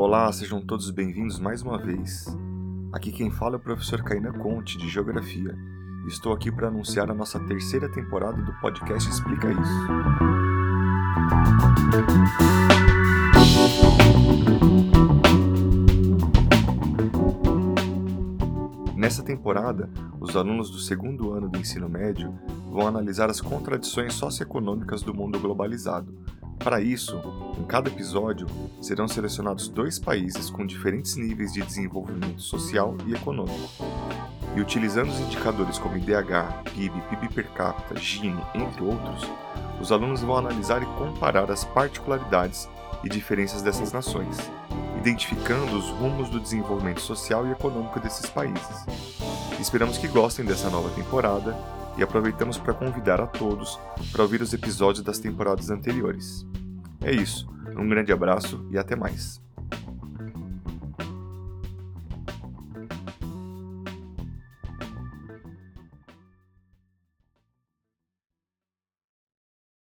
Olá, sejam todos bem-vindos mais uma vez. Aqui quem fala é o professor Caína Conte, de Geografia. Estou aqui para anunciar a nossa terceira temporada do podcast Explica Isso. Nessa temporada, os alunos do segundo ano do ensino médio vão analisar as contradições socioeconômicas do mundo globalizado, para isso, em cada episódio serão selecionados dois países com diferentes níveis de desenvolvimento social e econômico. E utilizando os indicadores como IDH, PIB, PIB per capita, Gini, entre outros, os alunos vão analisar e comparar as particularidades e diferenças dessas nações, identificando os rumos do desenvolvimento social e econômico desses países. Esperamos que gostem dessa nova temporada e aproveitamos para convidar a todos para ouvir os episódios das temporadas anteriores. É isso, um grande abraço e até mais.